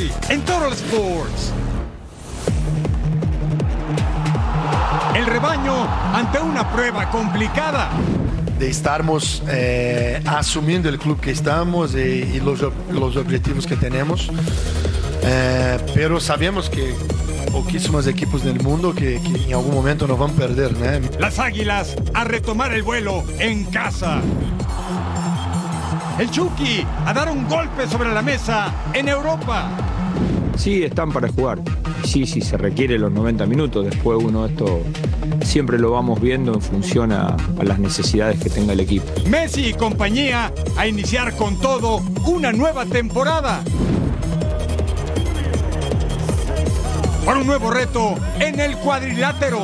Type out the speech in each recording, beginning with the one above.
Hoy en Total Sports. El rebaño ante una prueba complicada. de estarmos eh, asumiendo el club que estamos y, y los, los objetivos que tenemos. Eh, pero sabemos que poquísimos equipos del mundo que, que en algún momento nos van a perder. ¿no? Las águilas a retomar el vuelo en casa. El Chucky a dar un golpe sobre la mesa en Europa. Sí, están para jugar. Sí, sí, se requiere los 90 minutos. Después uno esto siempre lo vamos viendo en función a, a las necesidades que tenga el equipo. Messi y compañía a iniciar con todo una nueva temporada. Para un nuevo reto en el cuadrilátero.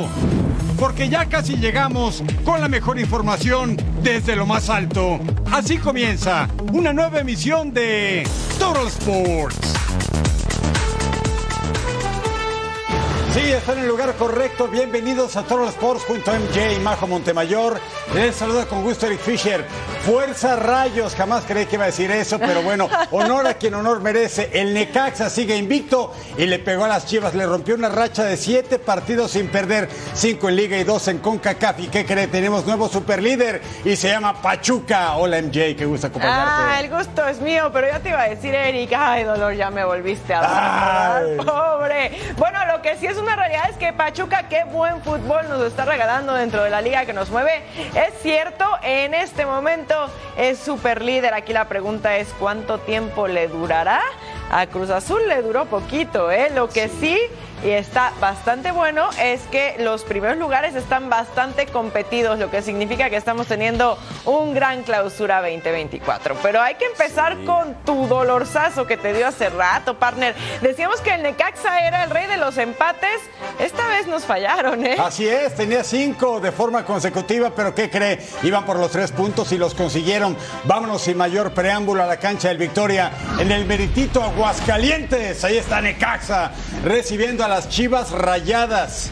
Porque ya casi llegamos con la mejor información desde lo más alto. Así comienza una nueva emisión de Total Sports. Sí, está en el lugar correcto. Bienvenidos a TotalSports.mj, Majo Montemayor. Les saluda con gusto Eric Fisher. Fuerza Rayos, jamás creí que iba a decir eso, pero bueno, honor a quien honor merece. El Necaxa sigue invicto y le pegó a las Chivas. Le rompió una racha de siete partidos sin perder, cinco en Liga y dos en CONCACAF. ¿Y qué cree? Tenemos nuevo superlíder y se llama Pachuca. Hola MJ, qué gusto acompañarte. Ah, el gusto es mío, pero yo te iba a decir, Eric, ay, dolor, ya me volviste a Ay. pobre. Bueno, lo que sí es una realidad es que Pachuca, qué buen fútbol nos está regalando dentro de la liga que nos mueve. Es cierto, en este momento es super líder. Aquí la pregunta es, ¿cuánto tiempo le durará? A Cruz Azul le duró poquito, ¿eh? Lo que sí y está bastante bueno es que los primeros lugares están bastante competidos, lo que significa que estamos teniendo un gran clausura 2024. Pero hay que empezar con tu dolorzazo que te dio hace rato, partner. Decíamos que el Necaxa era el rey de los empates. Esta vez nos fallaron, ¿eh? Así es, tenía cinco de forma consecutiva, pero ¿qué cree? Iban por los tres puntos y los consiguieron. Vámonos sin mayor preámbulo a la cancha del Victoria en el meritito Aguascalientes. Ahí está Necaxa recibiendo a las Chivas Rayadas.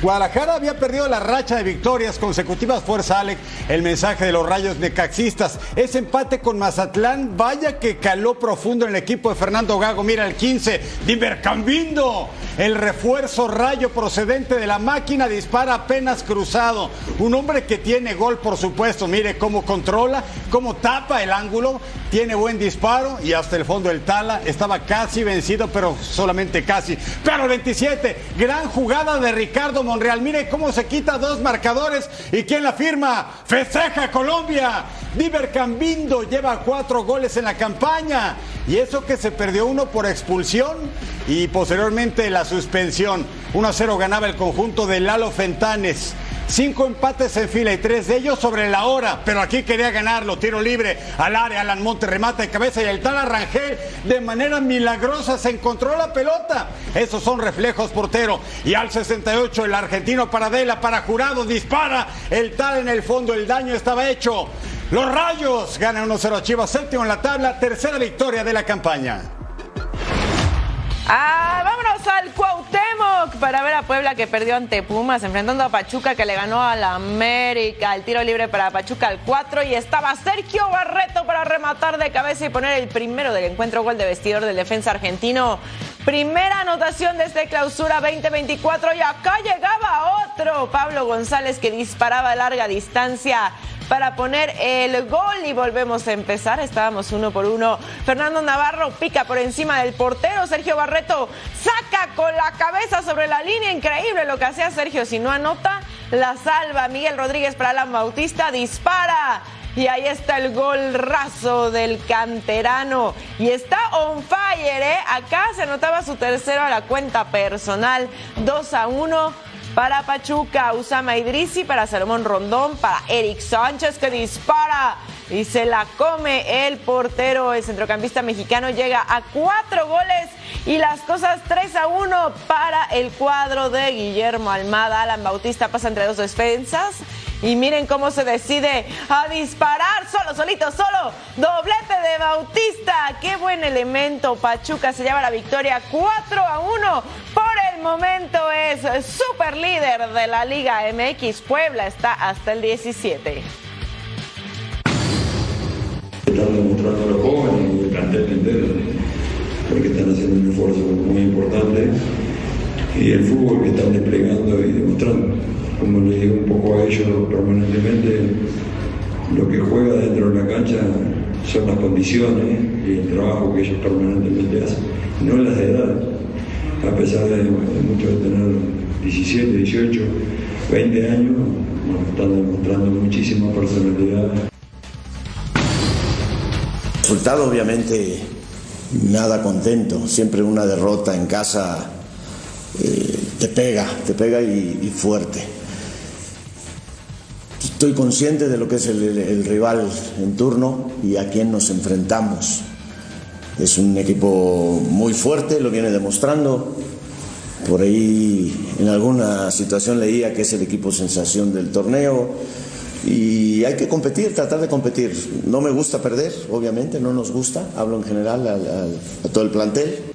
Guadalajara había perdido la racha de victorias consecutivas. Fuerza, Alex, el mensaje de los rayos necaxistas. Ese empate con Mazatlán, vaya que caló profundo en el equipo de Fernando Gago. Mira el 15, Divercambindo. El refuerzo rayo procedente de la máquina dispara apenas cruzado. Un hombre que tiene gol, por supuesto. Mire cómo controla, cómo tapa el ángulo. Tiene buen disparo y hasta el fondo del Tala. Estaba casi vencido, pero solamente casi. Pero el 27, gran jugada de Ricardo Monreal. Mire cómo se quita dos marcadores. ¿Y quién la firma? Festeja Colombia. Diver Cambindo lleva cuatro goles en la campaña. Y eso que se perdió uno por expulsión y posteriormente la suspensión. 1 a 0 ganaba el conjunto de Lalo Fentanes. Cinco empates en fila y tres de ellos sobre la hora, pero aquí quería ganarlo. Tiro libre al área, Alan Monte remata de cabeza y el tal Arrangel de manera milagrosa se encontró la pelota. Esos son reflejos portero. Y al 68 el argentino Paradela para jurado dispara. El tal en el fondo, el daño estaba hecho. Los Rayos ganan 1-0 a Chivas, séptimo en la tabla, tercera victoria de la campaña. Ah, vámonos al Cuauhtémoc para ver a Puebla que perdió ante Pumas, enfrentando a Pachuca que le ganó a la América. El tiro libre para Pachuca al 4 y estaba Sergio Barreto para rematar de cabeza y poner el primero del encuentro gol de vestidor del defensa argentino. Primera anotación de este clausura 2024 y acá llegaba otro, Pablo González que disparaba a larga distancia para poner el gol y volvemos a empezar. Estábamos uno por uno. Fernando Navarro pica por encima del portero. Sergio Barreto saca con la cabeza sobre la línea. Increíble lo que hacía Sergio. Si no anota, la salva. Miguel Rodríguez para Alan Bautista. Dispara. Y ahí está el gol raso del canterano. Y está on fire, ¿eh? Acá se anotaba su tercero a la cuenta personal. 2 a 1 para Pachuca, Usama Idrisi para Salomón Rondón, para Eric Sánchez que dispara y se la come el portero. El centrocampista mexicano llega a cuatro goles y las cosas 3 a 1 para el cuadro de Guillermo Almada. Alan Bautista pasa entre dos defensas. Y miren cómo se decide a disparar solo, solito, solo. Doblete de Bautista. Qué buen elemento. Pachuca se lleva la victoria 4 a 1. Por el momento es super líder de la Liga MX. Puebla está hasta el 17. Porque están haciendo un esfuerzo muy importante y el fútbol que están desplegando y demostrando. Como les digo un poco a ellos permanentemente, lo que juega dentro de la cancha son las condiciones y el trabajo que ellos permanentemente hacen, no las de edad. A pesar de, muchos de tener 17, 18, 20 años, están demostrando muchísima personalidad resultado obviamente nada contento, siempre una derrota en casa eh, te pega, te pega y, fuerte. Estoy consciente de lo que es el, el, rival en turno y a quién nos enfrentamos. Es un equipo muy fuerte, lo viene demostrando. Por ahí en alguna situación leía que es el equipo sensación del torneo y hay que competir, tratar de competir. No me gusta perder, obviamente, no nos gusta, hablo en general a, todo el plantel.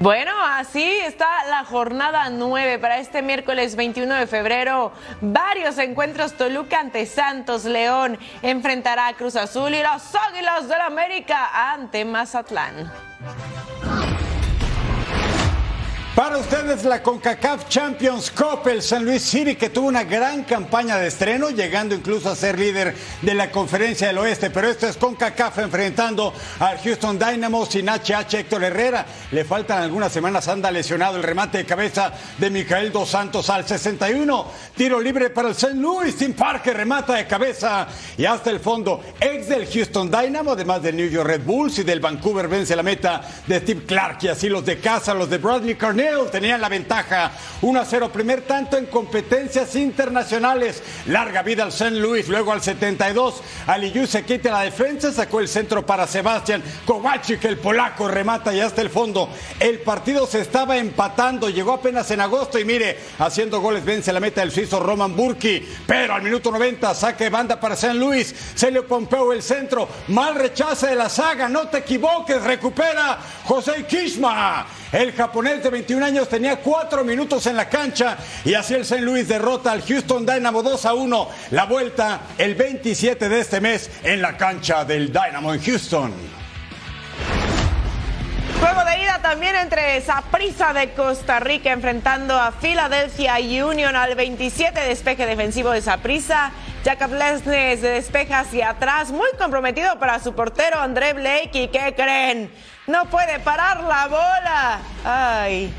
Bueno, así está la jornada 9 para este miércoles 21 de febrero. Varios encuentros Toluca ante Santos León enfrentará a Cruz Azul y los Águilas del América ante Mazatlán. Para ustedes la CONCACAF Champions Cup, el San Luis City que tuvo una gran campaña de estreno, llegando incluso a ser líder de la conferencia del oeste, pero esto es CONCACAF enfrentando al Houston Dynamo sin HH Héctor Herrera. Le faltan algunas semanas, anda lesionado el remate de cabeza de Micael Dos Santos al 61. Tiro libre para el St. Louis, Tim Parker remata de cabeza y hasta el fondo. Ex del Houston Dynamo, además del New York Red Bulls y del Vancouver vence la meta de Steve Clark y así los de casa, los de Bradley Tenían la ventaja 1 a 0, primer tanto en competencias internacionales. Larga vida al St. Louis, luego al 72. Aliyu se quita la defensa, sacó el centro para Sebastián Kovacic, el polaco remata y hasta el fondo. El partido se estaba empatando, llegó apenas en agosto y mire, haciendo goles vence la meta del suizo Roman Burki, pero al minuto 90 saque banda para St. Louis, Celio Pompeo el centro, mal rechace de la saga, no te equivoques, recupera José Kishma. El japonés de 21 años tenía cuatro minutos en la cancha y así el St. Louis derrota al Houston Dynamo 2 a 1. La vuelta el 27 de este mes en la cancha del Dynamo en Houston. Juego de ida también entre Saprissa de Costa Rica enfrentando a Philadelphia Union al 27 despeje defensivo de Saprissa. Jacob Lesnes de despeja hacia atrás, muy comprometido para su portero André Blake. ¿Y qué creen? No puede parar la bola. Ay,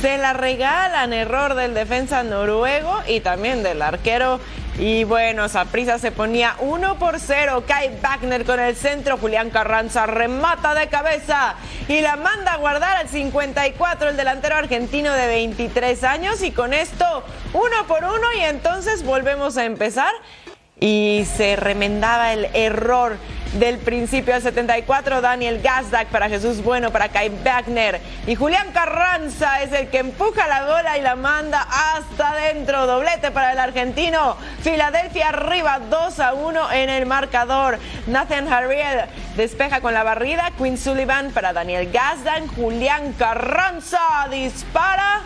se la regalan. Error del defensa noruego y también del arquero. Y bueno, Saprisa se ponía 1 por 0. Kai Wagner con el centro. Julián Carranza remata de cabeza y la manda a guardar al 54 el delantero argentino de 23 años. Y con esto, uno por uno. Y entonces volvemos a empezar. Y se remendaba el error del principio al 74, Daniel Gazdak para Jesús Bueno, para Kai Wagner. Y Julián Carranza es el que empuja la bola y la manda hasta adentro. Doblete para el argentino. Filadelfia arriba 2 a 1 en el marcador. Nathan Harriel despeja con la barrida. Quinn Sullivan para Daniel Gazdak. Julián Carranza dispara.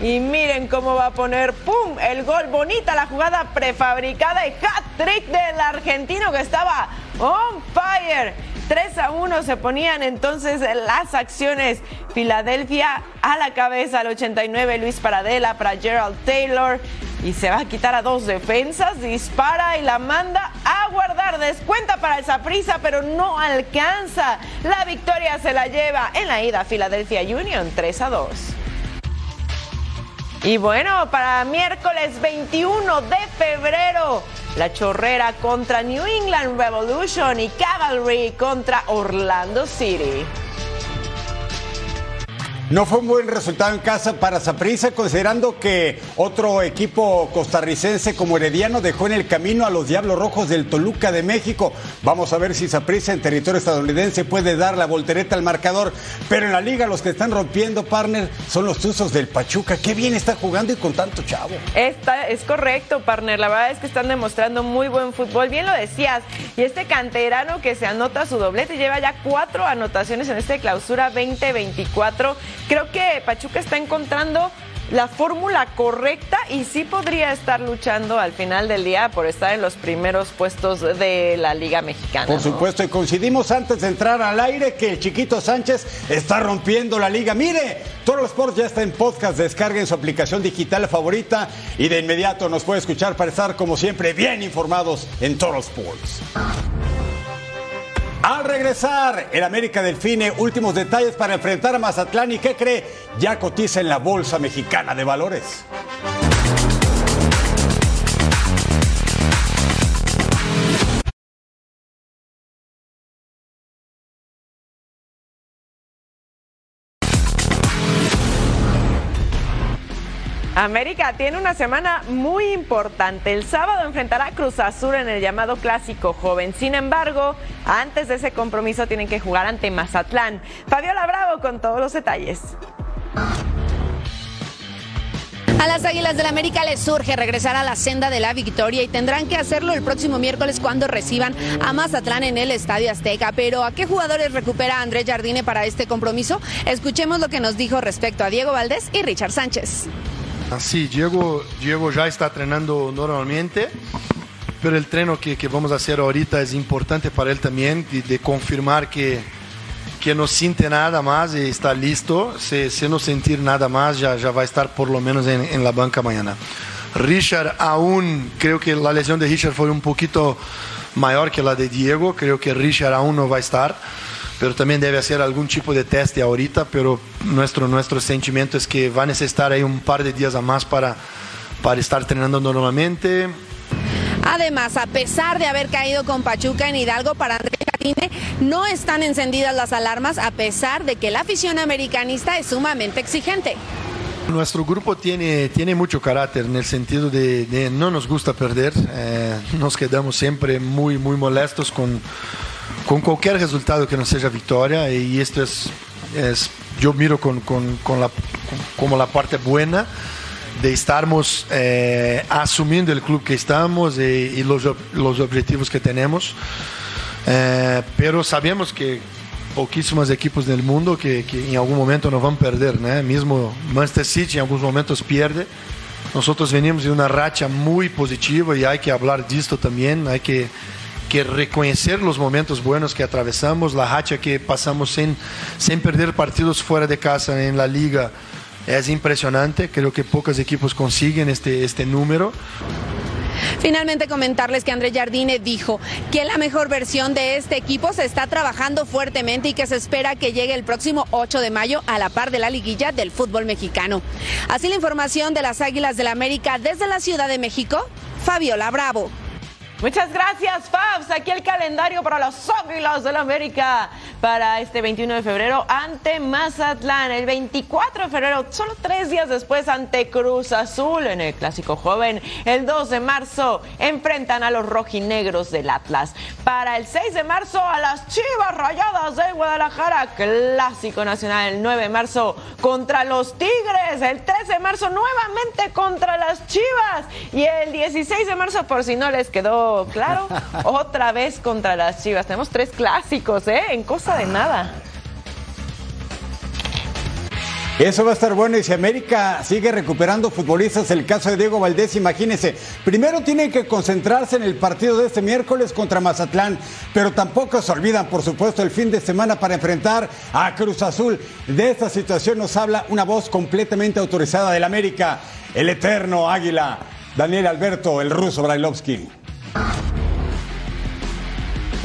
Y miren cómo va a poner, ¡pum! El gol, bonita la jugada prefabricada y hat-trick del argentino que estaba on fire. 3 a 1 se ponían entonces las acciones. Filadelfia a la cabeza al 89, Luis Paradela para Gerald Taylor. Y se va a quitar a dos defensas, dispara y la manda a guardar. Descuenta para el Saprisa, pero no alcanza. La victoria se la lleva en la ida Philadelphia Union 3 a 2. Y bueno, para miércoles 21 de febrero, la Chorrera contra New England Revolution y Cavalry contra Orlando City. No fue un buen resultado en casa para Saprissa, considerando que otro equipo costarricense como Herediano dejó en el camino a los Diablos Rojos del Toluca de México. Vamos a ver si Saprissa en territorio estadounidense puede dar la voltereta al marcador. Pero en la liga los que están rompiendo, partner, son los Tuzos del Pachuca. Qué bien está jugando y con tanto chavo. Esta, es correcto, partner. La verdad es que están demostrando muy buen fútbol. Bien lo decías. Y este canterano que se anota su doblete lleva ya cuatro anotaciones en esta clausura 2024 Creo que Pachuca está encontrando la fórmula correcta y sí podría estar luchando al final del día por estar en los primeros puestos de la Liga Mexicana. Por supuesto, y coincidimos antes de entrar al aire que el chiquito Sánchez está rompiendo la liga. Mire, Toro Sports ya está en podcast, descarguen su aplicación digital favorita y de inmediato nos puede escuchar para estar como siempre bien informados en Toro Sports. Al regresar, el América Delfine, últimos detalles para enfrentar a Mazatlán y qué cree, ya cotiza en la Bolsa Mexicana de Valores. América tiene una semana muy importante. El sábado enfrentará a Cruz Azul en el llamado Clásico Joven. Sin embargo, antes de ese compromiso tienen que jugar ante Mazatlán. Fabiola Bravo con todos los detalles. A las Águilas del la América les surge regresar a la senda de la victoria y tendrán que hacerlo el próximo miércoles cuando reciban a Mazatlán en el Estadio Azteca. Pero ¿a qué jugadores recupera Andrés Jardine para este compromiso? Escuchemos lo que nos dijo respecto a Diego Valdés y Richard Sánchez. Sí, Diego, Diego ya está entrenando normalmente, pero el treno que, que, vamos a hacer ahorita es importante para él también, de, de confirmar que, que no siente nada más y está listo. Si, si no sentir nada más, ya, ya va a estar por lo menos en, en la banca mañana. Richard aún, creo que la lesión de Richard fue un poquito mayor que la de Diego, creo que Richard aún no va a estar pero también debe hacer algún tipo de teste ahorita, pero nuestro, nuestro sentimiento es que va a necesitar ahí un par de días a más para, para estar entrenando normalmente. Además, a pesar de haber caído con Pachuca en Hidalgo para Andrés Jardine, no están encendidas las alarmas a pesar de que la afición americanista es sumamente exigente. Nuestro grupo tiene, tiene mucho carácter en el sentido de, de no nos gusta perder, eh, nos quedamos siempre muy, muy molestos con con cualquier resultado que no sea victoria y esto es, es yo miro con, con, con la, como la parte buena de estarmos eh, asumiendo el club que estamos y, y los, los, objetivos que tenemos. Eh, pero sabemos que pouquísimos equipos del mundo que, que, en algún momento nos van a perder, ¿no? Mismo Manchester City en algunos momentos pierde. Nosotros venimos de una racha muy positiva y hay que hablar de esto también, hay que que reconhecer os momentos buenos que atravessamos, a racha que passamos sem, sem perder partidos fora de casa na liga é impressionante. Creo que poucas equipos conseguem este, este número. Finalmente comentarles que Andrés Jardine dijo que la mejor versión de este equipo se está trabajando fuertemente y que se espera que llegue el próximo 8 de mayo a la par de la liguilla del fútbol mexicano. Así la información de las Águilas del América desde la Ciudad de México, Fabiola Bravo. Muchas gracias, Fabs. Aquí el calendario para los Águilas del América para este 21 de febrero ante Mazatlán. El 24 de febrero, solo tres días después, ante Cruz Azul en el Clásico Joven. El 2 de marzo enfrentan a los rojinegros del Atlas. Para el 6 de marzo, a las Chivas Rayadas de Guadalajara. Clásico Nacional. El 9 de marzo contra los Tigres. El 13 de marzo, nuevamente contra las Chivas. Y el 16 de marzo, por si no les quedó claro, otra vez contra las Chivas. Tenemos tres clásicos, ¿eh? En cosa de nada. Eso va a estar bueno y si América sigue recuperando futbolistas, el caso de Diego Valdés, imagínense, primero tienen que concentrarse en el partido de este miércoles contra Mazatlán, pero tampoco se olvidan, por supuesto, el fin de semana para enfrentar a Cruz Azul. De esta situación nos habla una voz completamente autorizada del América, el eterno Águila, Daniel Alberto, el ruso Brailovsky.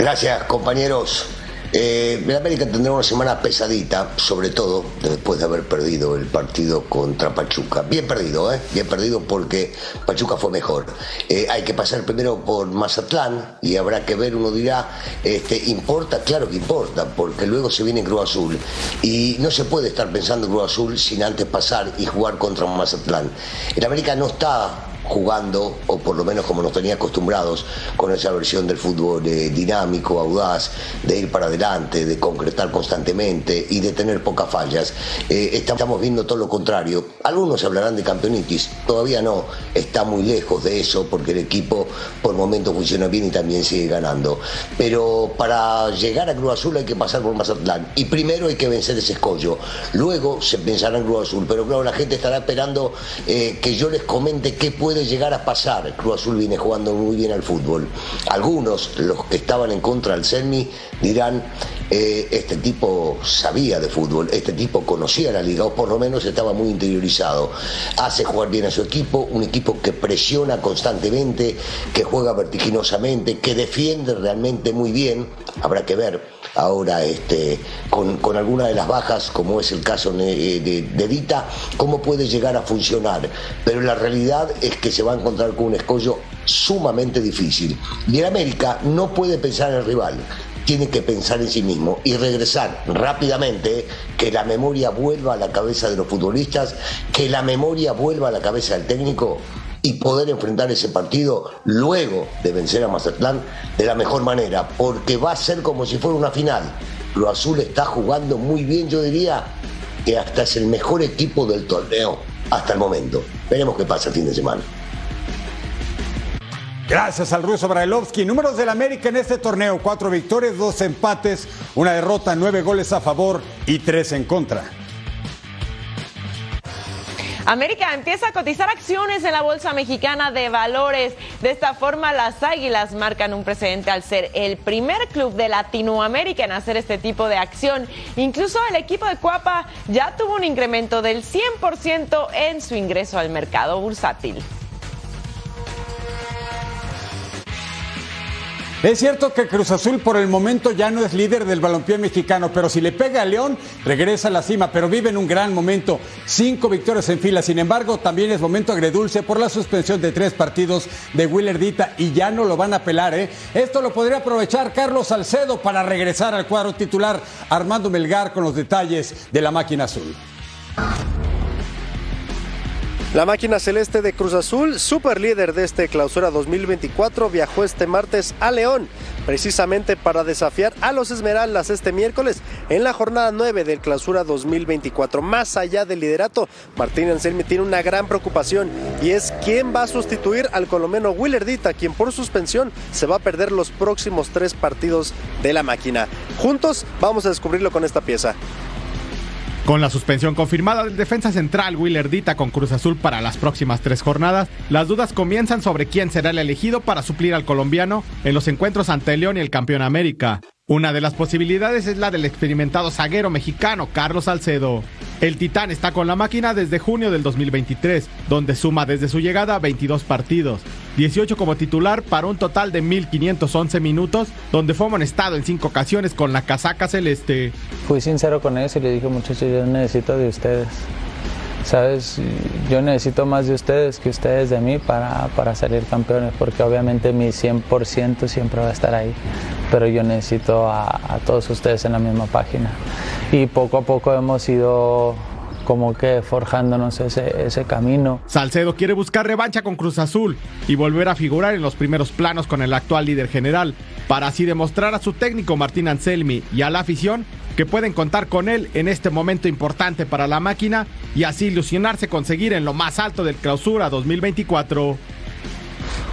Gracias, compañeros. Eh, el América tendrá una semana pesadita, sobre todo después de haber perdido el partido contra Pachuca. Bien perdido, ¿eh? Bien perdido porque Pachuca fue mejor. Eh, hay que pasar primero por Mazatlán y habrá que ver, uno dirá, este, ¿importa? Claro que importa, porque luego se viene Cruz Azul. Y no se puede estar pensando en Cruz Azul sin antes pasar y jugar contra Mazatlán. El América no está jugando, o por lo menos como nos tenía acostumbrados, con esa versión del fútbol eh, dinámico, audaz, de ir para adelante, de concretar constantemente y de tener pocas fallas. Eh, estamos viendo todo lo contrario. Algunos hablarán de campeonitis, todavía no, está muy lejos de eso porque el equipo por momentos funciona bien y también sigue ganando. Pero para llegar a Cruz Azul hay que pasar por Mazatlán y primero hay que vencer ese escollo. Luego se pensará en Cruz Azul, pero claro, la gente estará esperando eh, que yo les comente qué puede llegar a pasar. Cruz Azul viene jugando muy bien al fútbol. Algunos, los que estaban en contra del CERMI, dirán, eh, este tipo sabía de fútbol, este tipo conocía la liga, o por lo menos estaba muy interiorizado. Hace jugar bien a su equipo, un equipo que presiona constantemente, que juega vertiginosamente, que defiende realmente muy bien. Habrá que ver ahora este, con, con alguna de las bajas, como es el caso de, de, cómo puede llegar a funcionar. Pero la realidad es que se va a encontrar con un escollo sumamente difícil. Y el América no puede pensar en el rival, tiene que pensar en sí mismo y regresar rápidamente, que la memoria vuelva a la cabeza de los futbolistas, que la memoria vuelva a la cabeza del técnico y poder enfrentar ese partido luego de vencer a Mazatlán de la mejor manera, porque va a ser como si fuera una final. Lo Azul está jugando muy bien, yo diría que hasta es el mejor equipo del torneo hasta el momento. Veremos qué pasa el fin de semana. Gracias al ruso Brailovsky. Números del América en este torneo: cuatro victorias, dos empates, una derrota, nueve goles a favor y tres en contra. América empieza a cotizar acciones en la Bolsa Mexicana de Valores. De esta forma, las Águilas marcan un precedente al ser el primer club de Latinoamérica en hacer este tipo de acción. Incluso el equipo de Cuapa ya tuvo un incremento del 100% en su ingreso al mercado bursátil. Es cierto que Cruz Azul por el momento ya no es líder del balompié mexicano, pero si le pega a León, regresa a la cima, pero vive en un gran momento. Cinco victorias en fila. Sin embargo, también es momento agredulce por la suspensión de tres partidos de Willerdita y ya no lo van a pelar, ¿eh? Esto lo podría aprovechar Carlos Salcedo para regresar al cuadro titular. Armando Melgar con los detalles de la máquina azul. La máquina celeste de Cruz Azul, super líder de este clausura 2024, viajó este martes a León, precisamente para desafiar a los Esmeraldas este miércoles en la jornada 9 del clausura 2024. Más allá del liderato, Martín Anselmi tiene una gran preocupación y es quién va a sustituir al colombiano Willerdita, quien por suspensión se va a perder los próximos tres partidos de la máquina. Juntos vamos a descubrirlo con esta pieza. Con la suspensión confirmada del defensa central Willer Dita con Cruz Azul para las próximas tres jornadas, las dudas comienzan sobre quién será el elegido para suplir al colombiano en los encuentros ante León y el campeón América. Una de las posibilidades es la del experimentado zaguero mexicano Carlos Salcedo. El Titán está con la máquina desde junio del 2023, donde suma desde su llegada 22 partidos, 18 como titular para un total de 1.511 minutos, donde fue amonestado en 5 ocasiones con la casaca celeste. Fui sincero con ellos y le dije muchachos, yo necesito de ustedes. Sabes, yo necesito más de ustedes que ustedes de mí para, para salir campeones, porque obviamente mi 100% siempre va a estar ahí, pero yo necesito a, a todos ustedes en la misma página. Y poco a poco hemos ido como que forjándonos ese, camino. Salcedo quiere buscar revancha con Cruz Azul y volver a figurar en los primeros planos con el actual líder general, para así demostrar a su técnico Martín Anselmi y a la afición que pueden contar con él en este momento importante para la máquina y así ilusionarse conseguir en lo más alto del clausura 2024.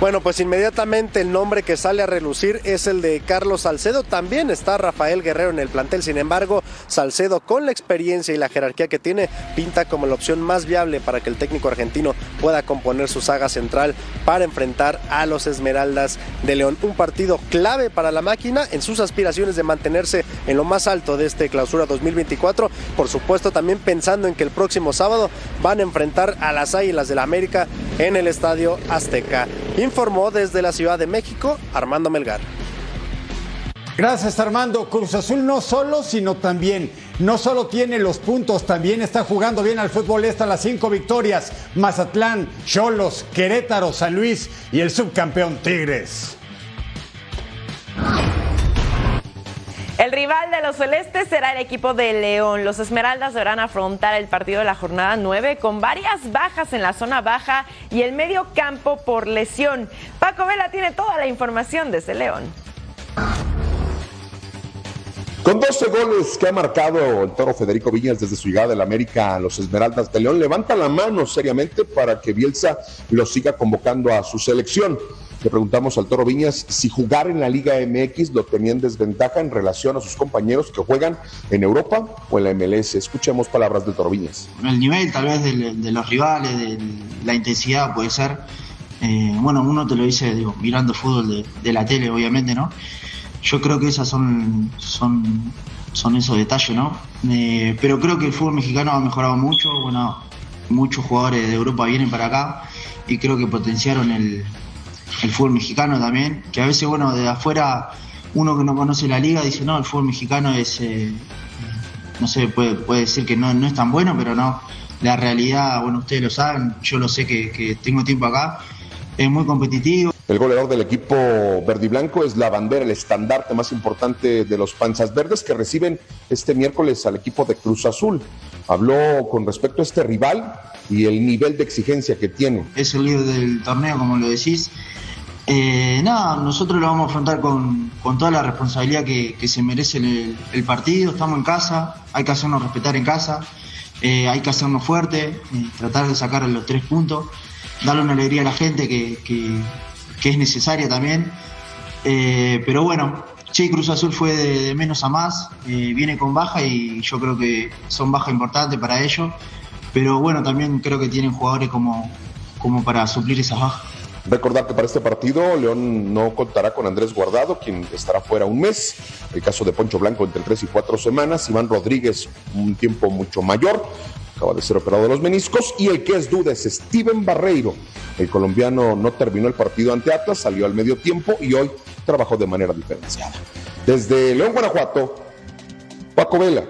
Bueno, pues inmediatamente el nombre que sale a relucir es el de Carlos Salcedo. También está Rafael Guerrero en el plantel. Sin embargo, Salcedo, con la experiencia y la jerarquía que tiene, pinta como la opción más viable para que el técnico argentino pueda componer su saga central para enfrentar a los Esmeraldas de León. Un partido clave para la máquina en sus aspiraciones de mantenerse en lo más alto de este clausura 2024. Por supuesto, también pensando en que el próximo sábado van a enfrentar a las Águilas del la América en el Estadio Azteca informó desde la Ciudad de México Armando Melgar. Gracias Armando. Cruz Azul no solo, sino también, no solo tiene los puntos, también está jugando bien al fútbol. Está las cinco victorias. Mazatlán, Cholos, Querétaro, San Luis y el subcampeón Tigres. El rival de los celestes será el equipo de León. Los Esmeraldas deberán afrontar el partido de la jornada 9 con varias bajas en la zona baja y el medio campo por lesión. Paco Vela tiene toda la información desde León. Con 12 goles que ha marcado el toro Federico Viñas desde su llegada del América los Esmeraldas de León, levanta la mano seriamente para que Bielsa lo siga convocando a su selección. Le preguntamos al toro Viñas si jugar en la Liga MX lo tenía en desventaja en relación a sus compañeros que juegan en Europa o en la MLS. Escuchemos palabras del toro Viñas. El nivel tal vez de, los rivales, de la intensidad puede ser. Eh, bueno, uno te lo dice digo, mirando fútbol de, de la tele, obviamente, ¿no? Yo creo que esas son, son, son esos detalles, ¿no? Eh, pero creo que el fútbol mexicano ha mejorado mucho, bueno, muchos jugadores de Europa vienen para acá y creo que potenciaron el, fútbol mexicano también, que a veces, bueno, de afuera uno que no conoce la liga dice, no, el fútbol mexicano es, eh, no sé, puede, puede decir que no, no es tan bueno, pero no, la realidad, bueno, ustedes lo saben, yo lo sé que, que tengo tiempo acá, es muy competitivo. El goleador del equipo verde y blanco es la bandera, el estandarte más importante de los Panzas Verdes que reciben este miércoles al equipo de Cruz Azul. Habló con respecto a este rival y el nivel de exigencia que tiene. Es el líder del torneo, como lo decís. Eh, nada, nosotros lo vamos a afrontar con, toda la responsabilidad que, se merece el, partido. Estamos en casa, hay que hacernos respetar en casa, eh, hay que hacernos fuerte, eh, tratar de sacar los tres puntos, darle una alegría a la gente que que es necesaria también. Eh, pero bueno, Che Cruz Azul fue de, menos a más, viene con baja y yo creo que son bajas importantes para ellos. Pero bueno, también creo que tienen jugadores como, como para suplir esas bajas. Recordar que para este partido León no contará con Andrés Guardado, quien estará fuera un mes. El caso de Poncho Blanco entre tres y cuatro semanas. Iván Rodríguez un tiempo mucho mayor acaba de ser operado de los meniscos. Y el que es duda es Steven Barreiro. El colombiano no terminó el partido ante Atlas, salió al medio tiempo y hoy trabajó de manera diferenciada. Desde León, Guanajuato, Paco Vela.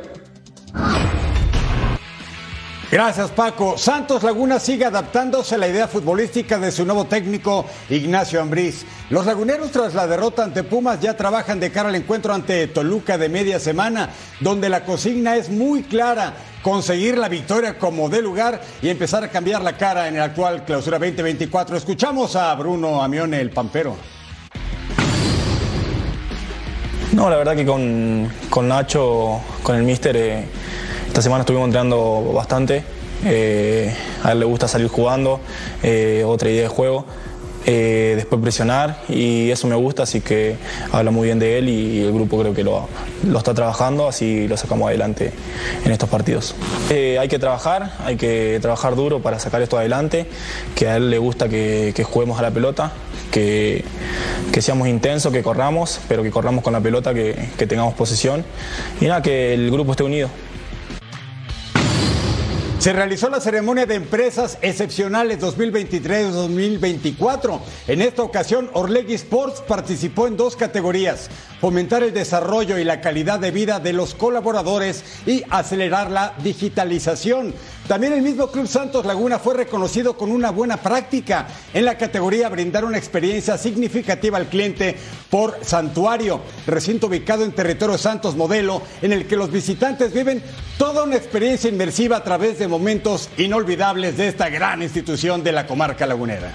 Gracias Paco. Santos Laguna sigue adaptándose a la idea futbolística de su nuevo técnico Ignacio Ambriz. Los laguneros tras la derrota ante Pumas ya trabajan de cara al encuentro ante Toluca de media semana, donde la consigna es muy clara, conseguir la victoria como de lugar y empezar a cambiar la cara en el actual clausura 2024. Escuchamos a Bruno Amione, el pampero. No, la verdad que con, Nacho, con el míster... Eh, esta semana estuvimos entrenando bastante. Eh, a él le gusta salir jugando, eh, otra idea de juego. Eh, después presionar y eso me gusta, así que habla muy bien de él y el grupo creo que lo, está trabajando, así lo sacamos adelante en estos partidos. hay que trabajar, hay que trabajar duro para sacar esto adelante, que a él le gusta que, juguemos a la pelota, que, seamos intensos, que corramos, pero que corramos con la pelota, que, que tengamos posesión y nada, que el grupo esté unido. Se realizó la ceremonia de empresas excepcionales 2023-2024. En esta ocasión, Orlegui Sports participó en dos categorías, fomentar el desarrollo y la calidad de vida de los colaboradores y acelerar la digitalización. También el mismo Club Santos Laguna fue reconocido con una buena práctica en la categoría brindar una experiencia significativa al cliente por Santuario, recinto ubicado en territorio Santos Modelo, en el que los visitantes viven toda una experiencia inmersiva a través de momentos inolvidables de esta gran institución de la comarca lagunera.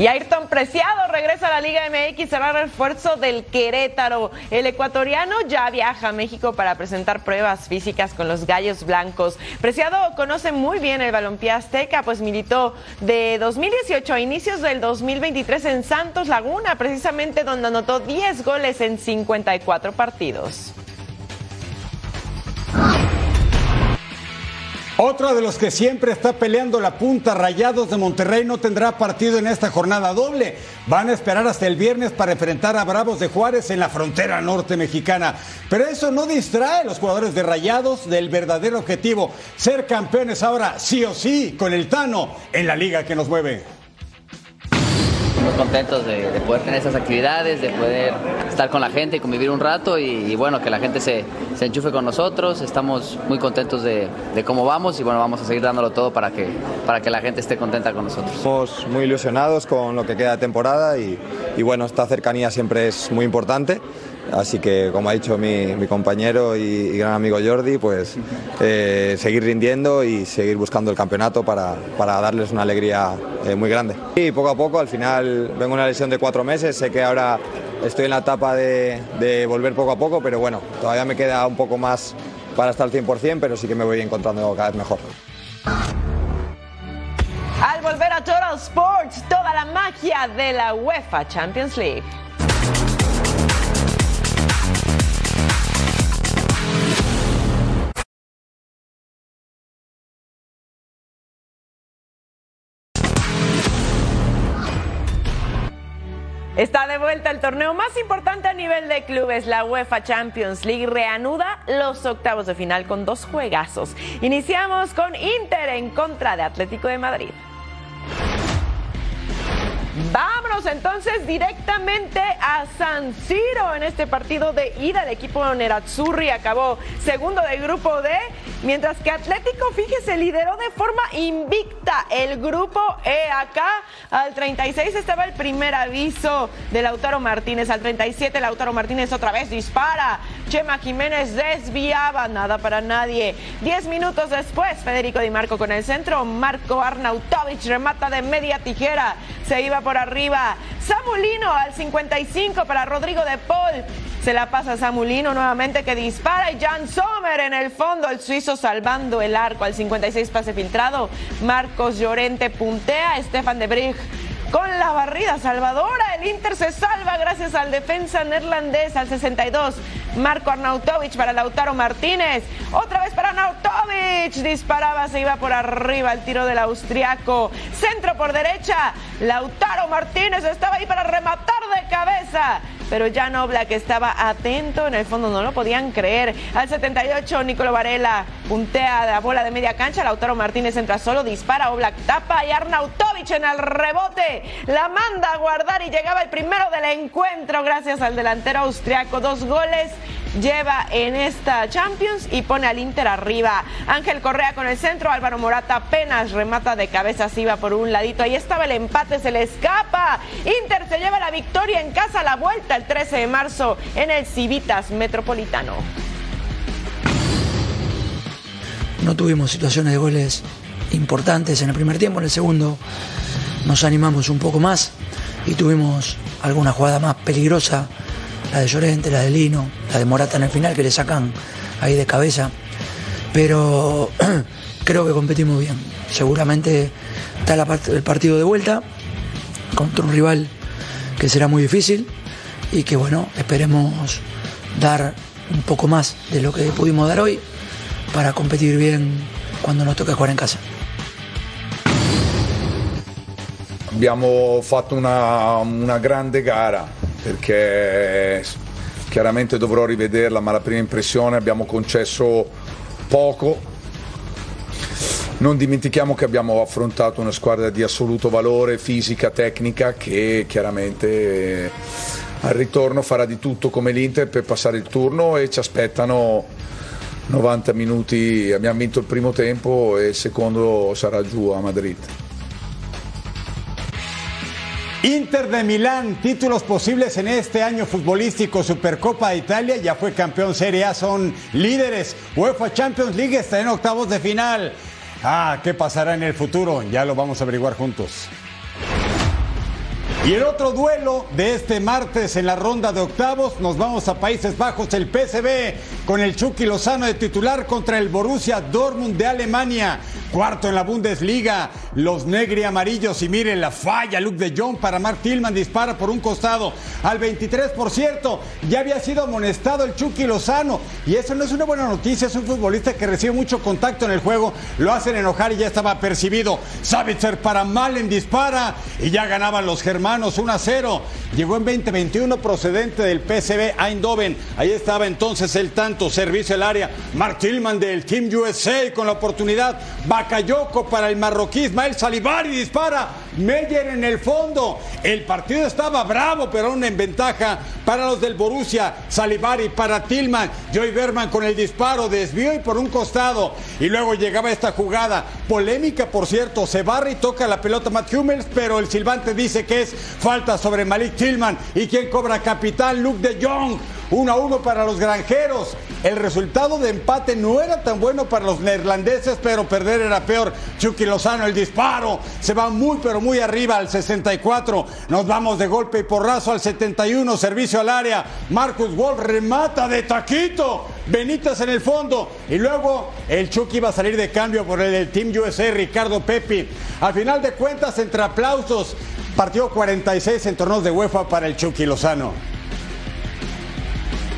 Y Ayrton Preciado regresa a la Liga MX, será refuerzo del Querétaro. El ecuatoriano ya viaja a México para presentar pruebas físicas con los Gallos Blancos. Preciado conoce muy bien el balompié azteca, pues militó de 2018 a inicios del 2023 en Santos Laguna, precisamente donde anotó 10 goles en 54 partidos. Otro de los que siempre está peleando la punta, Rayados de Monterrey, no tendrá partido en esta jornada doble. Van a esperar hasta el viernes para enfrentar a Bravos de Juárez en la frontera norte mexicana. Pero eso no distrae a los jugadores de Rayados del verdadero objetivo, ser campeones ahora sí o sí con el Tano en la liga que nos mueve. Muy contentos de, poder tener esas actividades, de poder estar con la gente y convivir un rato y, bueno, que la gente se, se, enchufe con nosotros. Estamos muy contentos de, de, cómo vamos y bueno, vamos a seguir dándolo todo para que, para que la gente esté contenta con nosotros. Estamos muy ilusionados con lo que queda de temporada y, y bueno, esta cercanía siempre es muy importante. Así que, como ha dicho mi, compañero y, gran amigo Jordi, pues eh, seguir rindiendo y seguir buscando el campeonato para, darles una alegría eh, muy grande. Y poco a poco, al final vengo una lesión de cuatro meses, sé que ahora estoy en la etapa de, de volver poco a poco, pero bueno, todavía me queda un poco más para estar al 100%, pero sí que me voy encontrando cada vez mejor. Al volver a Total Sports, toda la magia de la UEFA Champions League. El torneo más importante a nivel de clubes, la UEFA Champions League. Reanuda los octavos de final con dos juegazos. Iniciamos con Inter en contra de Atlético de Madrid. Vámonos entonces directamente a San Siro en este partido de ida. El equipo Nerazzurri acabó segundo del grupo D, mientras que Atlético, fíjese, lideró de forma invicta el grupo E. Acá al 36 estaba el primer aviso de Lautaro Martínez. Al 37 Lautaro Martínez otra vez dispara. Chema Jiménez desviaba, nada para nadie. Diez minutos después, Federico Di Marco con el centro. Marco Arnautovic remata de media tijera. Se iba por arriba. Samulino al 55 para Rodrigo de Paul. Se la pasa Samulino nuevamente que dispara y Jan Sommer en el fondo, el suizo salvando el arco al 56 pase filtrado. Marcos Llorente puntea, Stefan de Brig con la barrida salvadora. El Inter se salva gracias al defensa neerlandés al 62. Marco Arnautovic para Lautaro Martínez. Otra vez para Arnautovic. Disparaba, se iba por arriba el tiro del austriaco. Centro por derecha. Lautaro Martínez estaba ahí para rematar de cabeza pero ya Nobla que estaba atento, en el fondo no lo podían creer. Al 78, Nicolo Varela puntea la bola de media cancha, Lautaro Martínez entra solo, dispara, Oblak tapa y Arnautovic en el rebote la manda a guardar y llegaba el primero del encuentro gracias al delantero austriaco. Dos goles lleva en esta Champions y pone al Inter arriba. Ángel Correa con el centro, Álvaro Morata apenas remata de cabeza, se iba por un ladito. Ahí estaba el empate, se le escapa. Inter se lleva la victoria en casa, la vuelta el 13 de marzo en el Civitas Metropolitano. No tuvimos situaciones de goles importantes en el primer tiempo, en el segundo nos animamos un poco más y tuvimos alguna jugada más peligrosa la de Llorente, la de Lino, la de Morata en el final, que le sacan ahí de cabeza. Pero creo que competimos bien. Seguramente está el partido de vuelta contra un rival que será muy difícil y que bueno, esperemos dar un poco más de lo que pudimos dar hoy para competir bien cuando nos toque jugar en casa. Abbiamo fatto una, una grande gara perché chiaramente dovrò rivederla, ma la prima impressione abbiamo concesso poco. Non dimentichiamo che abbiamo affrontato una squadra di assoluto valore fisica, tecnica, che chiaramente al ritorno farà di tutto come l'Inter per passare il turno e ci aspettano 90 minuti. Abbiamo vinto il primo tempo e il secondo sarà giù a Madrid. Inter de Milán, títulos posibles en este año futbolístico, Supercopa de Italia, ya fue campeón Serie A, son líderes. UEFA Champions League está en octavos de final. Ah, ¿qué pasará en el futuro? Ya lo vamos a averiguar juntos. Y el otro duelo de este martes en la ronda de octavos, nos vamos a Países Bajos, el PSV con el Chucky Lozano de titular contra el Borussia Dortmund de Alemania. Cuarto en la Bundesliga, los negri amarillos y miren la falla, Luke de Jong para Mark Tillman dispara por un costado al 23 por cierto, ya había sido amonestado el Chucky Lozano y eso no es una buena noticia, es un futbolista que recibe mucho contacto en el juego, lo hacen enojar y ya estaba percibido. Savitzer para Malen dispara y ya ganaban los germanos 1 a 0. Llegó en 2021 procedente del PSV Eindhoven, ahí estaba entonces el tanto, servicio al área, Mark Tillman del Team USA con la oportunidad, Bakayoko para el marroquí Ismael Salibari dispara Meyer en el fondo. El partido estaba bravo, pero aún en ventaja para los del Borussia. Salivari para Tillman. Joy Berman con el disparo, desvió y por un costado. Y luego llegaba esta jugada. Polémica, por cierto. Se barra y toca la pelota Matt Hummels, pero el silbante dice que es falta sobre Malik Tillman. ¿Y quien cobra capital? Luke de Jong. 1 a 1 para los granjeros. El resultado de empate no era tan bueno para los neerlandeses, pero perder era peor. Chucky Lozano, el disparo, se va muy, pero muy arriba al 64. Nos vamos de golpe y porrazo al 71, servicio al área. Marcus Wolf remata de taquito. Benítez en el fondo. Y luego el Chucky iba a salir de cambio por el del Team USA, Ricardo Pepi. Al final de cuentas, entre aplausos, partió 46 en torneos de UEFA para el Chucky Lozano.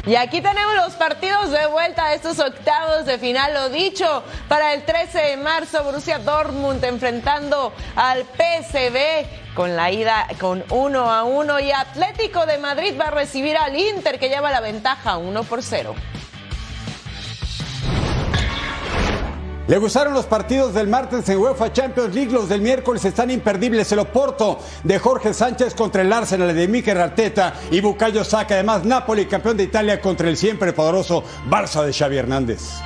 Y aquí tenemos los partidos de vuelta de estos octavos de final. Lo dicho, para el 13 de marzo, Borussia Dortmund enfrentando al PSV con la ida con 1 a 1 y Atlético de Madrid va a recibir al Inter que lleva la ventaja 1 por 0. ¿Le gustaron los partidos del martes en UEFA Champions League? Los del miércoles están imperdibles. El Oporto de Jorge Sánchez contra el Arsenal de Mikel Arteta y Bucayo Saka. Además, Napoli, campeón de Italia, contra el siempre poderoso Barça de Xavi Hernández.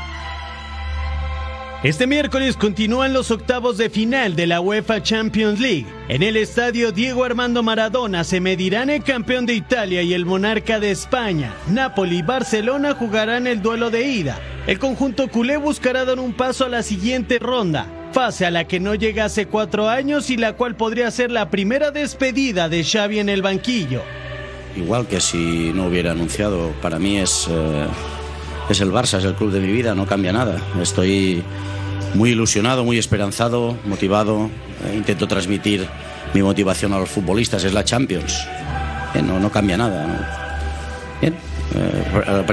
Este miércoles continúan los octavos de final de la UEFA Champions League. En el estadio Diego Armando Maradona se medirán el campeón de Italia y el monarca de España. Napoli y Barcelona jugarán el duelo de ida. El conjunto culé buscará dar un paso a la siguiente ronda, fase a la que no llega hace cuatro años y la cual podría ser la primera despedida de Xavi en el banquillo. Igual que si no hubiera anunciado, para mí es, eh, es el Barça, es el club de mi vida, no cambia nada. Estoy muy ilusionado, muy esperanzado, motivado. Eh, intento transmitir mi motivación a los futbolistas, es la Champions. Eh, no, no cambia nada. eh,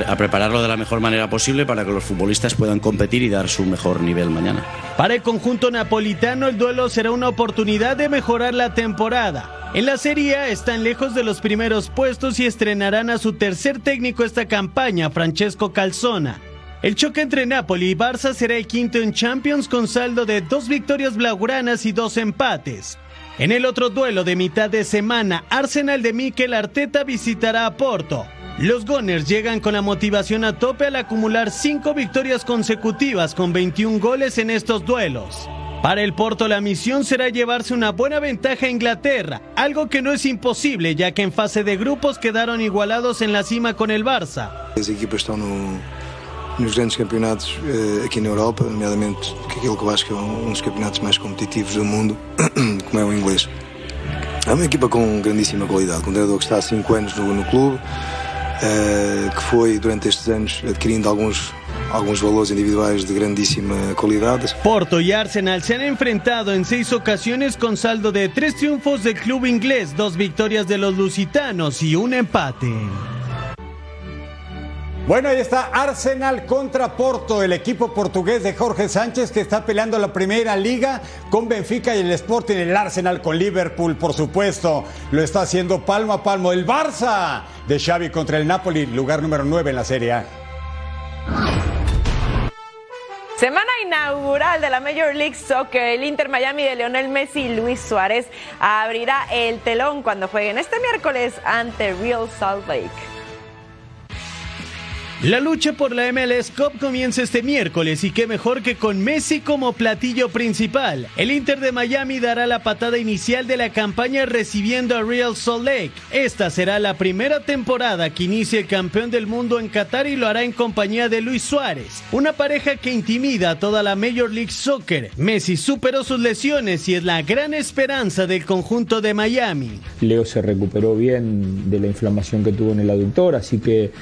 a prepararlo de la mejor manera posible para que los futbolistas puedan competir y dar su mejor nivel mañana. Para el conjunto napolitano el duelo será una oportunidad de mejorar la temporada. En la Serie A están lejos de los primeros puestos y estrenarán a su tercer técnico esta campaña, Francesco Calzona. El choque entre Napoli y Barça será el quinto en Champions con saldo de dos victorias blaugranas y dos empates. En el otro duelo de mitad de semana, Arsenal de Mikel Arteta visitará a Porto. Los Gunners llegan con la motivación a tope al acumular cinco victorias consecutivas con 21 goles en estos duelos. Para el Porto la misión será llevarse una buena ventaja a Inglaterra, algo que no es imposible ya que en fase de grupos quedaron igualados en la cima con el Barça. As equipas estão no, nos grandes campeonatos eh, aqui na Europa, nomeadamente aquilo que eu acho que é um dos campeonatos mais competitivos do mundo, como é o inglês. É uma equipa com grandíssima qualidade, com um treinador que está há 5 anos no, no clube, eh, que foi durante estes anos adquirindo alguns alguns valores individuais de grandíssima qualidade. Porto y Arsenal se han enfrentado en seis ocasiones con saldo de tres triunfos del club inglés, dos victorias de los lusitanos y un empate. Bueno, ahí está Arsenal contra Porto, el equipo portugués de Jorge Sánchez que está peleando la primera liga con Benfica y el Sporting, el Arsenal con Liverpool, por supuesto. Lo está haciendo palmo a palmo el Barça de Xavi contra el Napoli, lugar número 9 en la Serie A. Semana inaugural de la Major League Soccer, el Inter Miami de Leonel Messi y Luis Suárez abrirá el telón cuando jueguen este miércoles ante Real Salt Lake. La lucha por la MLS Cup comienza este miércoles y qué mejor que con Messi como platillo principal. El Inter de Miami dará la patada inicial de la campaña recibiendo a Real Salt Lake. Esta será la primera temporada que inicie el campeón del mundo en Qatar y lo hará en compañía de Luis Suárez, una pareja que intimida a toda la Major League Soccer. Messi superó sus lesiones y es la gran esperanza del conjunto de Miami. Leo se recuperó bien de la inflamación que tuvo en el aductor, así que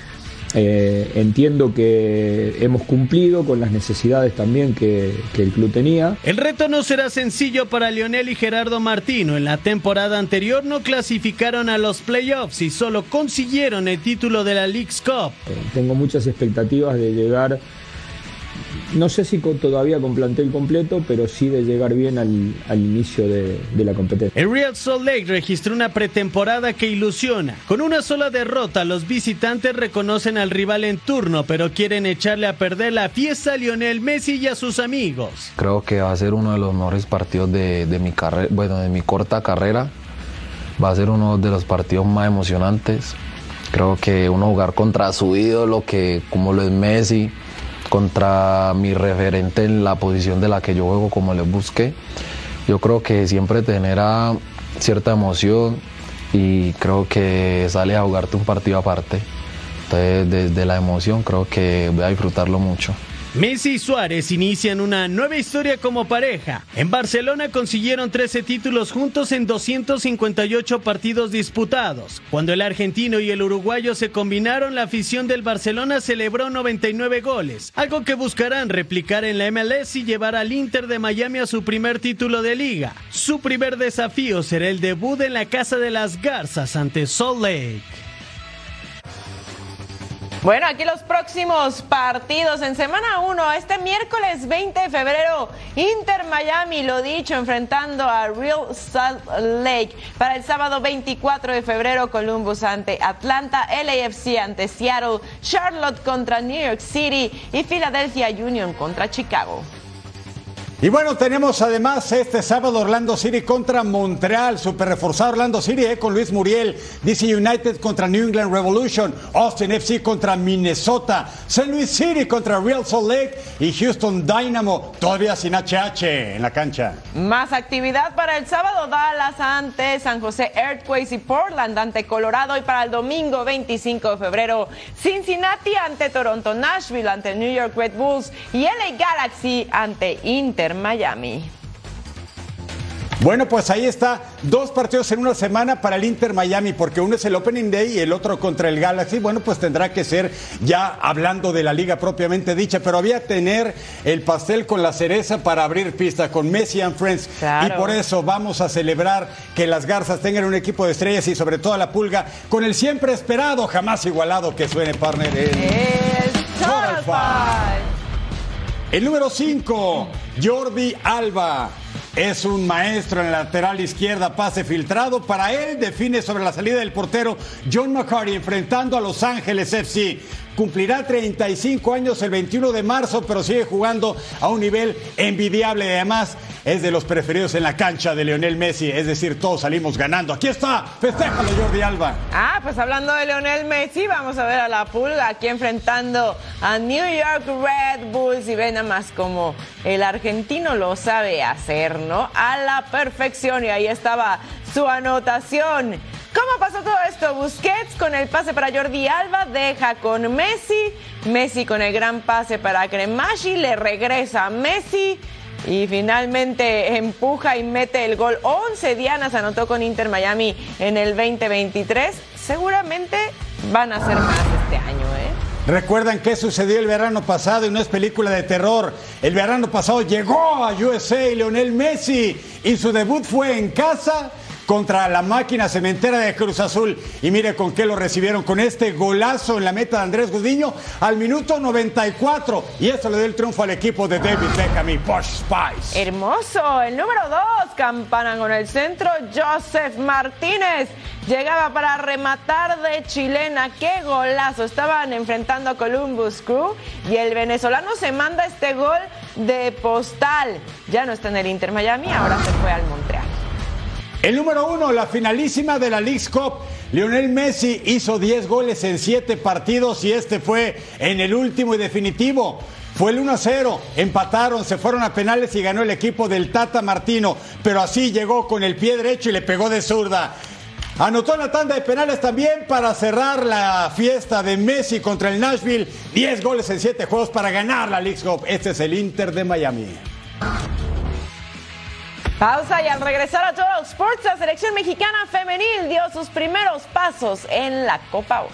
eh, entiendo que hemos cumplido con las necesidades también que, que, el club tenía. El reto no será sencillo para Lionel y Gerardo Martino. En la temporada anterior no clasificaron a los playoffs y solo consiguieron el título de la League's Cup. Eh, tengo muchas expectativas de llegar no sé si con, todavía con plantel completo, pero sí de llegar bien al, al inicio de, de, la competencia. El Real Salt Lake registró una pretemporada que ilusiona. Con una sola derrota, los visitantes reconocen al rival en turno, pero quieren echarle a perder la fiesta a Lionel Messi y a sus amigos. Creo que va a ser uno de los mejores partidos de, de mi carrera, bueno, de mi corta carrera. Va a ser uno de los partidos más emocionantes. Creo que uno jugar contra su ídolo, que como lo es Messi, contra mi referente en la posición de la que yo juego como le busqué. Yo creo que siempre genera cierta emoción y creo que sale a jugarte un partido aparte. Entonces desde la emoción creo que voy a disfrutarlo mucho. Messi y Suárez inician una nueva historia como pareja. En Barcelona consiguieron 13 títulos juntos en 258 partidos disputados. Cuando el argentino y el uruguayo se combinaron, la afición del Barcelona celebró 99 goles, algo que buscarán replicar en la MLS y llevar al Inter de Miami a su primer título de liga. Su primer desafío será el debut en la Casa de las Garzas ante Salt Lake. Bueno, aquí los próximos partidos en semana 1, este miércoles 20 de febrero, Inter Miami, lo dicho, enfrentando a Real Salt Lake. Para el sábado 24 de febrero, Columbus ante Atlanta, LAFC ante Seattle, Charlotte contra New York City y Philadelphia Union contra Chicago. Y bueno, tenemos además este sábado Orlando City contra Montreal, super reforzado Orlando City eh, con Luis Muriel, DC United contra New England Revolution, Austin FC contra Minnesota, St. Louis City contra Real Salt Lake y Houston Dynamo, todavía sin HH en la cancha. Más actividad para el sábado, Dallas ante San José Earthquakes y Portland ante Colorado y para el domingo 25 de febrero, Cincinnati ante Toronto, Nashville ante New York Red Bulls y LA Galaxy ante Inter Miami. Bueno, pues ahí está, dos partidos en una semana para el Inter Miami, porque uno es el Opening Day y el otro contra el Galaxy. Bueno, pues tendrá que ser ya hablando de la liga propiamente dicha, pero había tener el pastel con la cereza para abrir pista con Messi and Friends. Claro. Y por eso vamos a celebrar que las Garzas tengan un equipo de estrellas y sobre todo la pulga con el siempre esperado, jamás igualado que suene partner. El, el. El número 5, Jordi Alba. Es un maestro en la lateral izquierda, pase filtrado. Para él define sobre la salida del portero John McCarty enfrentando a Los Ángeles FC. Cumplirá 35 años el 21 de marzo, pero sigue jugando a un nivel envidiable. Además, es de los preferidos en la cancha de Lionel Messi. Es decir, todos salimos ganando. Aquí está, festéjalo Jordi Alba. Ah, pues hablando de Lionel Messi, vamos a ver a la pulga aquí enfrentando a New York Red Bulls. Y ven nada más como el argentino lo sabe hacer, ¿no? A la perfección. Y ahí estaba su anotación. ¿Cómo pasó todo esto? Busquets con el pase para Jordi Alba, deja con Messi, Messi con el gran pase para Cremashi, le regresa a Messi y finalmente empuja y mete el gol. 11 dianas anotó con Inter Miami en el 2023. Seguramente van a ser más este año, ¿eh? Recuerdan qué sucedió el verano pasado y no es película de terror. El verano pasado llegó a USA Lionel Messi y su debut fue en casa contra la máquina cementera de Cruz Azul. Y mire con qué lo recibieron, con este golazo en la meta de Andrés Gudiño al minuto 94. Y eso le dio el triunfo al equipo de David Beckham y Bosch Spice. Hermoso. El número dos, campana con el centro, Joseph Martínez. Llegaba para rematar de chilena. ¡Qué golazo! Estaban enfrentando a Columbus Crew y el venezolano se manda este gol de postal. Ya no está en el Inter Miami, ahora se fue al Montreal. El número uno, la finalísima de la League's Cup. Lionel Messi hizo 10 goles en 7 partidos y este fue en el último y definitivo. Fue el 1 a 0, empataron, se fueron a penales y ganó el equipo del Tata Martino, pero así llegó con el pie derecho y le pegó de zurda. Anotó la tanda de penales también para cerrar la fiesta de Messi contra el Nashville. 10 goles en 7 juegos para ganar la League's Cup. Este es el Inter de Miami. Pausa y al regresar a Total Sports, la selección mexicana femenil dio sus primeros pasos en la Copa Oro.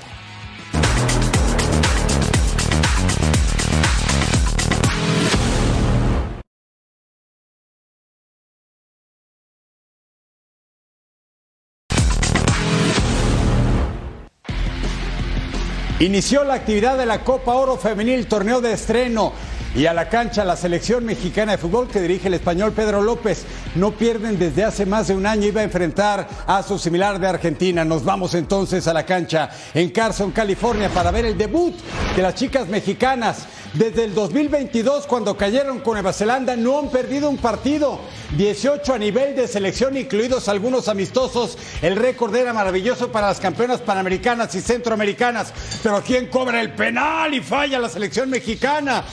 Inició la actividad de la Copa Oro Femenil, torneo de estreno. Y a la cancha la selección mexicana de fútbol que dirige el español Pedro López. No pierden desde hace más de un año. Iba a enfrentar a su similar de Argentina. Nos vamos entonces a la cancha en Carson, California, para ver el debut de las chicas mexicanas. Desde el 2022, cuando cayeron con Nueva Zelanda, no han perdido un partido. 18 a nivel de selección, incluidos algunos amistosos. El récord era maravilloso para las campeonas panamericanas y centroamericanas. Pero ¿quién cobra el penal y falla la selección mexicana?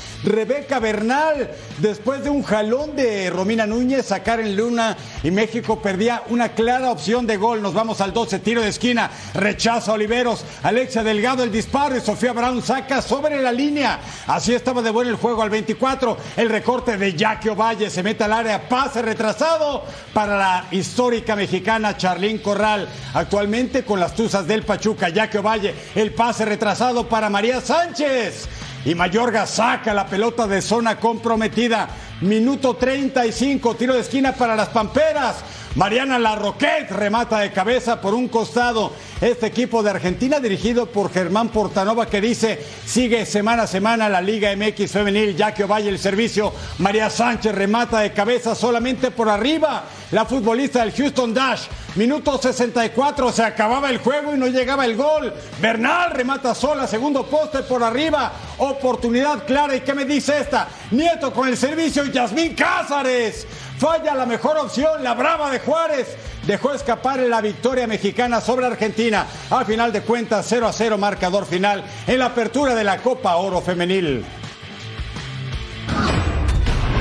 Rebeca después de un jalón de Romina Núñez, sacar en Luna y México perdía una clara opción de gol. Nos vamos al 12, tiro de esquina, rechaza Oliveros, Alexia Delgado el disparo y Sofía Brown saca sobre la línea. Así estaba de bueno el juego al 24. El recorte de Jackie Ovalle se mete al área, pase retrasado para la histórica mexicana Charlín Corral. Actualmente con las tuzas del Pachuca, Jackie Ovalle, el pase retrasado para María Sánchez. Y Mayorga saca la pelota de zona comprometida. Minuto 35, tiro de esquina para las Pamperas. Mariana Larroquet remata de cabeza por un costado. Este equipo de Argentina, dirigido por Germán Portanova, que dice: sigue semana a semana la Liga MX Femenil. Ya que vaya el servicio. María Sánchez remata de cabeza solamente por arriba. La futbolista del Houston Dash. Minuto 64, se acababa el juego y no llegaba el gol. Bernal remata sola, segundo poste por arriba. Oportunidad clara. ¿Y qué me dice esta? Nieto con el servicio. Yasmín Cázares. Falla la mejor opción, la brava de Juárez. Dejó escapar la victoria mexicana sobre Argentina. Al final de cuentas, 0 a 0 marcador final en la apertura de la Copa Oro Femenil.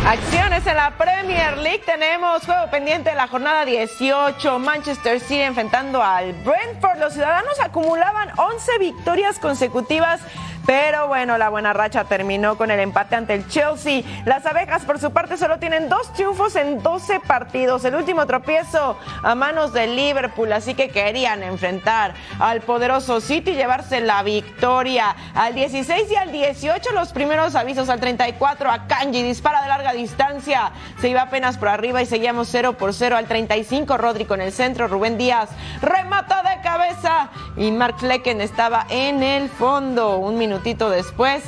Acciones en la Premier League. Tenemos juego pendiente de la jornada 18. Manchester City enfrentando al Brentford. Los ciudadanos acumulaban 11 victorias consecutivas pero bueno, la buena racha terminó con el empate ante el Chelsea. Las abejas, por su parte, solo tienen dos triunfos en 12 partidos. El último tropiezo a manos del Liverpool, así que querían enfrentar al poderoso City y llevarse la victoria. Al 16 y al 18, los primeros avisos. Al 34, a Kanji dispara de larga distancia. Se iba apenas por arriba y seguíamos 0 por 0. Al 35, Rodri con el centro. Rubén Díaz remata de cabeza. Y Mark Flecken estaba en el fondo. Un minuto minutito después,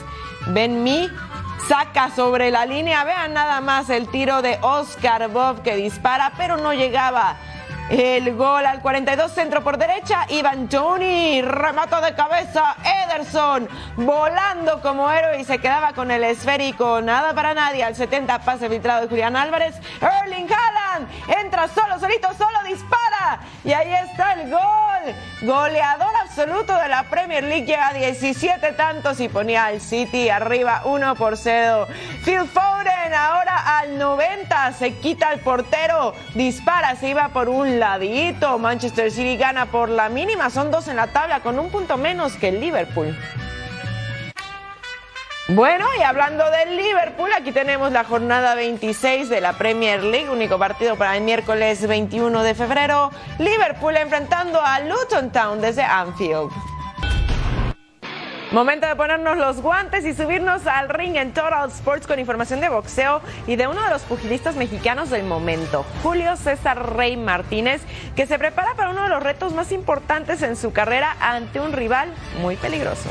Ben Mi saca sobre la línea. Vean nada más el tiro de Oscar Bob que dispara, pero no llegaba. El gol al 42, centro por derecha, Ivan Tony, remato de cabeza, Ederson, volando como héroe y se quedaba con el esférico, nada para nadie, al 70 pase filtrado de Julián Álvarez, Erling Haaland, entra solo, solito, solo dispara, y ahí está el gol, goleador absoluto de la Premier League, llega a 17 tantos y ponía al City arriba 1 por 0. Phil Foden ahora al 90, se quita el portero, dispara, se iba por un ladito. Manchester City gana por la mínima, son dos en la tabla con un punto menos que el Liverpool. Bueno, y hablando del Liverpool, aquí tenemos la jornada 26 de la Premier League, único partido para el miércoles 21 de febrero. Liverpool enfrentando a Luton Town desde Anfield. Momento de ponernos los guantes y subirnos al ring en Total Sports con información de boxeo y de uno de los pugilistas mexicanos del momento, Julio César Rey Martínez, que se prepara para uno de los retos más importantes en su carrera ante un rival muy peligroso.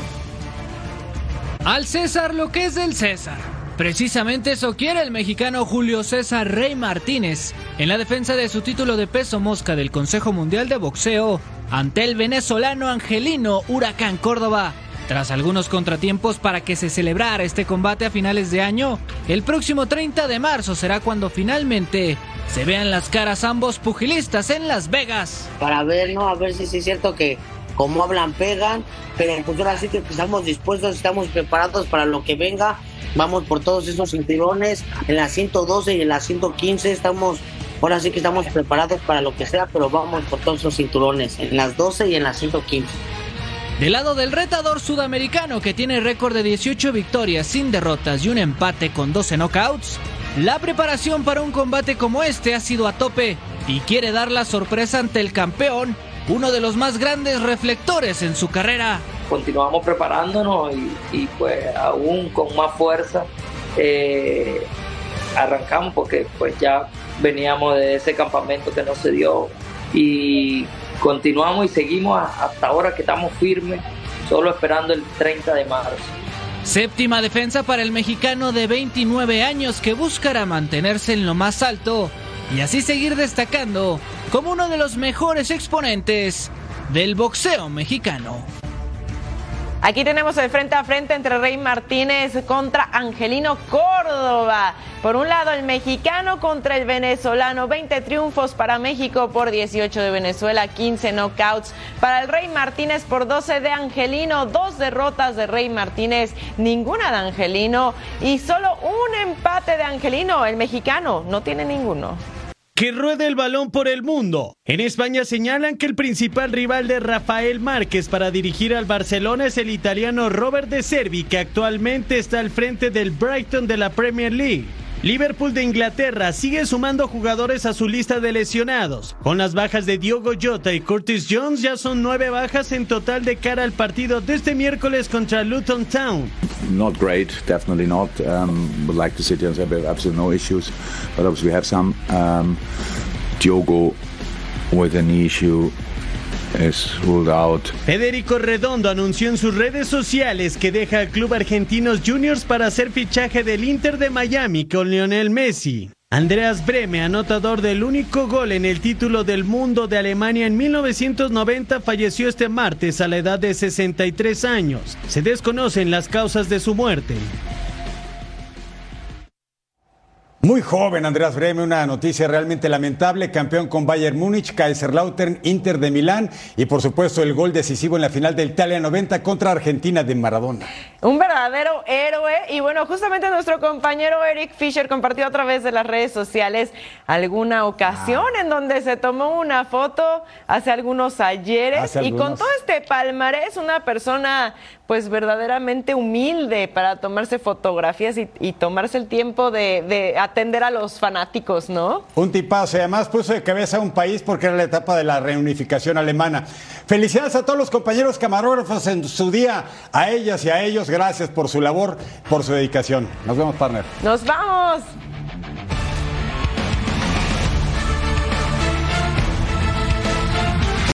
Al César lo que es del César. Precisamente eso quiere el mexicano Julio César Rey Martínez en la defensa de su título de peso mosca del Consejo Mundial de Boxeo ante el venezolano Angelino Huracán Córdoba tras algunos contratiempos para que se celebrara este combate a finales de año, el próximo 30 de marzo será cuando finalmente se vean las caras ambos pugilistas en Las Vegas. Para ver, ¿no? A ver si es cierto que como hablan, pegan, pero pues ahora sí que estamos dispuestos, estamos preparados para lo que venga. Vamos por todos esos cinturones, en la 112 y en la 115 estamos, ahora sí que estamos preparados para lo que sea, pero vamos por todos esos cinturones, en las 12 y en las 115. Del lado del retador sudamericano que tiene récord de 18 victorias sin derrotas y un empate con 12 knockouts, la preparación para un combate como este ha sido a tope y quiere dar la sorpresa ante el campeón, uno de los más grandes reflectores en su carrera. Continuamos preparándonos y, pues aún con más fuerza eh, arrancamos porque pues ya veníamos de ese campamento que no se dio y continuamos y seguimos hasta ahora que estamos firmes, solo esperando el 30 de marzo. Séptima defensa para el mexicano de 29 años que buscará mantenerse en lo más alto y así seguir destacando como uno de los mejores exponentes del boxeo mexicano. Aquí tenemos el frente a frente entre Rey Martínez contra Angelino Córdoba. Por un lado, el mexicano contra el venezolano. 20 triunfos para México por 18 de Venezuela, 15 knockouts para el Rey Martínez por 12 de Angelino. Dos derrotas de Rey Martínez, ninguna de Angelino. Y solo un empate de Angelino. El mexicano no tiene ninguno que ruede el balón por el mundo. En España señalan que el principal rival de Rafael Márquez para dirigir al Barcelona es el italiano Robert De Servi, que actualmente está al frente del Brighton de la Premier League. Liverpool de Inglaterra sigue sumando jugadores a su lista de lesionados. Con las bajas de Diogo Jota y Curtis Jones ya son nueve bajas en total de cara al partido de este miércoles contra Luton Town. Not great, definitely not. Um, would like to sit here and say we have absolutely no issues, but obviously we have some. Um, Diogo with an issue Federico Redondo anunció en sus redes sociales que deja al club Argentinos Juniors para hacer fichaje del Inter de Miami con Lionel Messi. Andreas Breme, anotador del único gol en el título del mundo de Alemania en 1990, falleció este martes a la edad de 63 años. Se desconocen las causas de su muerte. Muy joven Andreas Breme, una noticia realmente lamentable, campeón con Bayern Múnich, Kaiserslautern, Inter de Milán y por supuesto el gol decisivo en la final del Italia 90 contra Argentina de Maradona. Un verdadero héroe y bueno, justamente nuestro compañero Eric Fischer compartió a través de las redes sociales alguna ocasión ah. en donde se tomó una foto hace algunos ayeres y con todo este palmarés, una persona pues verdaderamente humilde para tomarse fotografías y, tomarse el tiempo de, atender a los fanáticos, ¿no? Un tipazo y además puso de cabeza a un país porque era la etapa de la reunificación alemana. Felicidades a todos los compañeros camarógrafos en su día, a ellas y a ellos, gracias por su labor, por su dedicación. Nos vemos, partner. Nos vamos.